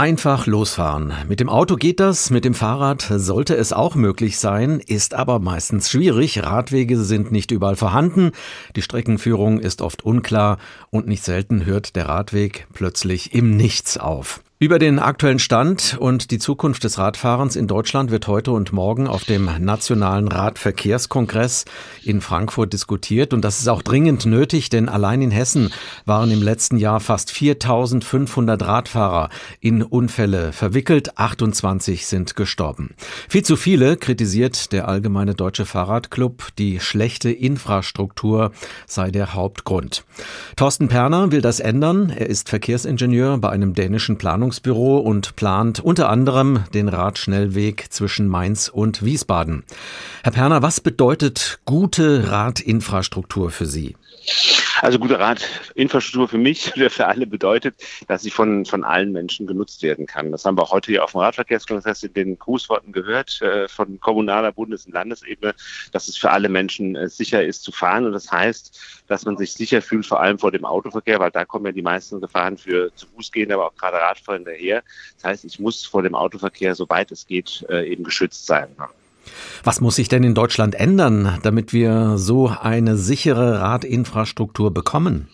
Einfach losfahren. Mit dem Auto geht das, mit dem Fahrrad sollte es auch möglich sein, ist aber meistens schwierig. Radwege sind nicht überall vorhanden, die Streckenführung ist oft unklar und nicht selten hört der Radweg plötzlich im Nichts auf. Über den aktuellen Stand und die Zukunft des Radfahrens in Deutschland wird heute und morgen auf dem Nationalen Radverkehrskongress in Frankfurt diskutiert. Und das ist auch dringend nötig, denn allein in Hessen waren im letzten Jahr fast 4500 Radfahrer in Unfälle verwickelt. 28 sind gestorben. Viel zu viele kritisiert der Allgemeine Deutsche Fahrradclub. Die schlechte Infrastruktur sei der Hauptgrund. Thorsten Perner will das ändern. Er ist Verkehrsingenieur bei einem dänischen Planungs Planungsbüro und plant unter anderem den Radschnellweg zwischen Mainz und Wiesbaden. Herr Perner, was bedeutet gute Radinfrastruktur für Sie? Also gute Radinfrastruktur für mich oder für alle bedeutet, dass sie von, von allen Menschen genutzt werden kann. Das haben wir heute hier auf dem Radverkehrskongress in den Grußworten gehört, äh, von kommunaler, Bundes- und Landesebene, dass es für alle Menschen äh, sicher ist zu fahren. Und das heißt, dass man sich sicher fühlt, vor allem vor dem Autoverkehr, weil da kommen ja die meisten Gefahren für zu Fuß gehen, aber auch gerade Radfahrer hinterher. Das heißt, ich muss vor dem Autoverkehr, soweit es geht, äh, eben geschützt sein. Was muss sich denn in Deutschland ändern, damit wir so eine sichere Radinfrastruktur bekommen?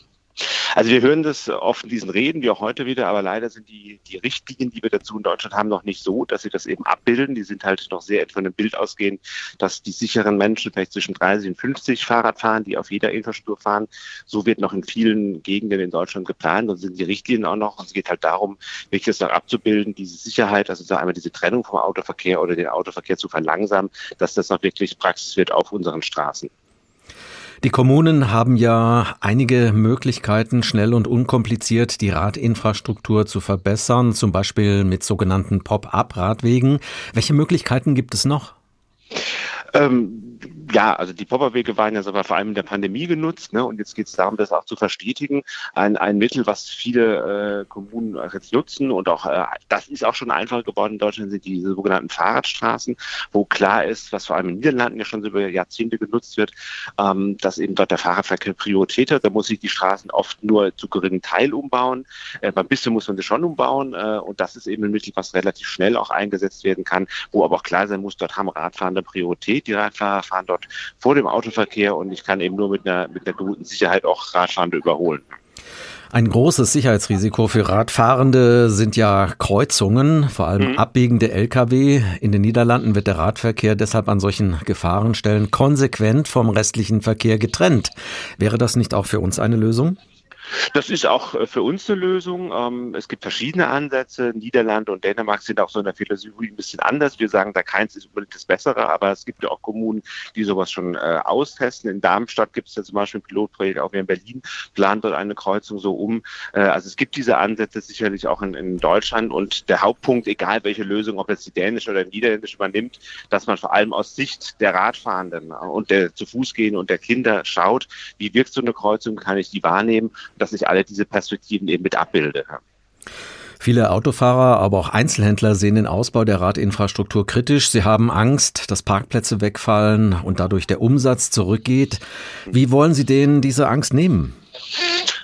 Also wir hören das oft in diesen Reden, wie auch heute wieder, aber leider sind die, die Richtlinien, die wir dazu in Deutschland haben, noch nicht so, dass sie das eben abbilden. Die sind halt noch sehr von dem Bild ausgehen, dass die sicheren Menschen vielleicht zwischen 30 und 50 Fahrrad fahren, die auf jeder Infrastruktur fahren. So wird noch in vielen Gegenden in Deutschland geplant und sind die Richtlinien auch noch. Und es geht halt darum, wirklich das noch abzubilden, diese Sicherheit, also einmal diese Trennung vom Autoverkehr oder den Autoverkehr zu verlangsamen, dass das noch wirklich Praxis wird auf unseren Straßen. Die Kommunen haben ja einige Möglichkeiten, schnell und unkompliziert die Radinfrastruktur zu verbessern, zum Beispiel mit sogenannten Pop-up-Radwegen. Welche Möglichkeiten gibt es noch? Ähm, ja, also die Popperwege waren ja sogar vor allem in der Pandemie genutzt, ne? Und jetzt geht es darum, das auch zu verstetigen. Ein, ein Mittel, was viele äh, Kommunen jetzt nutzen und auch äh, das ist auch schon einfacher geworden in Deutschland, sind die sogenannten Fahrradstraßen, wo klar ist, was vor allem in den Niederlanden ja schon so über Jahrzehnte genutzt wird, ähm, dass eben dort der Fahrradverkehr Priorität hat. Da muss sich die Straßen oft nur zu geringen Teil umbauen. Äh, beim bisschen muss man sie schon umbauen äh, und das ist eben ein Mittel, was relativ schnell auch eingesetzt werden kann, wo aber auch klar sein muss, dort haben Radfahrende Priorität. Die Radfahrer fahren dort vor dem Autoverkehr und ich kann eben nur mit einer, mit einer guten Sicherheit auch Radfahrende überholen. Ein großes Sicherheitsrisiko für Radfahrende sind ja Kreuzungen, vor allem mhm. abbiegende Lkw. In den Niederlanden wird der Radverkehr deshalb an solchen Gefahrenstellen konsequent vom restlichen Verkehr getrennt. Wäre das nicht auch für uns eine Lösung? Das ist auch äh, für uns eine Lösung. Ähm, es gibt verschiedene Ansätze. Niederlande und Dänemark sind auch so in der Philosophie ein bisschen anders. Wir sagen, da keins ist unbedingt das Bessere, aber es gibt ja auch Kommunen, die sowas schon äh, austesten. In Darmstadt gibt es ja zum Beispiel ein Pilotprojekt, auch wir in Berlin planen dort eine Kreuzung so um. Äh, also es gibt diese Ansätze sicherlich auch in, in Deutschland und der Hauptpunkt, egal welche Lösung, ob jetzt die dänische oder die niederländische übernimmt, dass man vor allem aus Sicht der Radfahrenden und der zu Fuß gehen und der Kinder schaut, wie wirkt so eine Kreuzung, kann ich die wahrnehmen dass ich alle diese Perspektiven eben mit abbilde. Viele Autofahrer, aber auch Einzelhändler sehen den Ausbau der Radinfrastruktur kritisch. Sie haben Angst, dass Parkplätze wegfallen und dadurch der Umsatz zurückgeht. Wie wollen Sie denen diese Angst nehmen?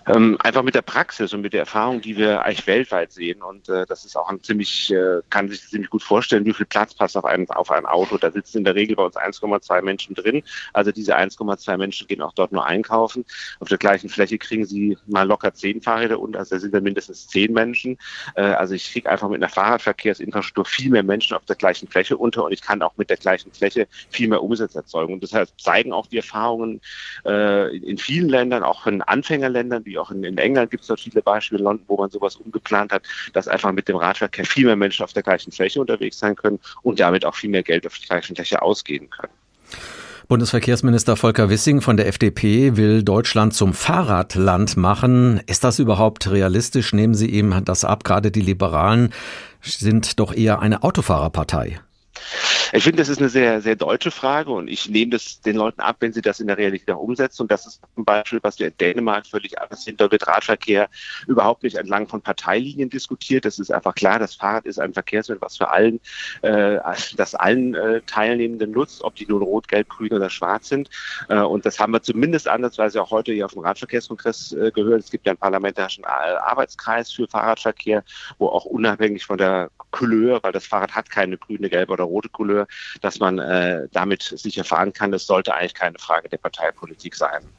Ähm, einfach mit der Praxis und mit der Erfahrung, die wir eigentlich weltweit sehen. Und äh, das ist auch ein ziemlich, äh, kann sich ziemlich gut vorstellen, wie viel Platz passt auf ein, auf ein Auto. Da sitzen in der Regel bei uns 1,2 Menschen drin. Also diese 1,2 Menschen gehen auch dort nur einkaufen. Auf der gleichen Fläche kriegen sie mal locker zehn Fahrräder und also da sind dann mindestens zehn Menschen. Äh, also ich kriege einfach mit einer Fahrradverkehrsinfrastruktur viel mehr Menschen auf der gleichen Fläche unter und ich kann auch mit der gleichen Fläche viel mehr Umsatz erzeugen. Und deshalb zeigen auch die Erfahrungen äh, in vielen Ländern, auch in Anfängerländern, wie auch in, in England gibt es dort viele Beispiele, London, wo man sowas umgeplant hat, dass einfach mit dem Radverkehr viel mehr Menschen auf der gleichen Fläche unterwegs sein können und damit auch viel mehr Geld auf der gleichen Fläche ausgeben können. Bundesverkehrsminister Volker Wissing von der FDP will Deutschland zum Fahrradland machen. Ist das überhaupt realistisch? Nehmen Sie ihm das ab. Gerade die Liberalen sind doch eher eine Autofahrerpartei. Ich finde, das ist eine sehr, sehr deutsche Frage und ich nehme das den Leuten ab, wenn sie das in der Realität auch umsetzen. Und das ist zum Beispiel, was wir in Dänemark völlig anders sind. Da wird Radverkehr überhaupt nicht entlang von Parteilinien diskutiert. Das ist einfach klar. Das Fahrrad ist ein Verkehrsmittel, was für allen, äh, das allen äh, Teilnehmenden nutzt, ob die nun rot, gelb, grün oder schwarz sind. Äh, und das haben wir zumindest ansatzweise auch heute hier auf dem Radverkehrskongress äh, gehört. Es gibt ja einen parlamentarischen Arbeitskreis für Fahrradverkehr, wo auch unabhängig von der Couleur, weil das Fahrrad hat keine grüne, gelbe oder rote Couleur, dass man äh, damit sicher fahren kann. Das sollte eigentlich keine Frage der Parteipolitik sein.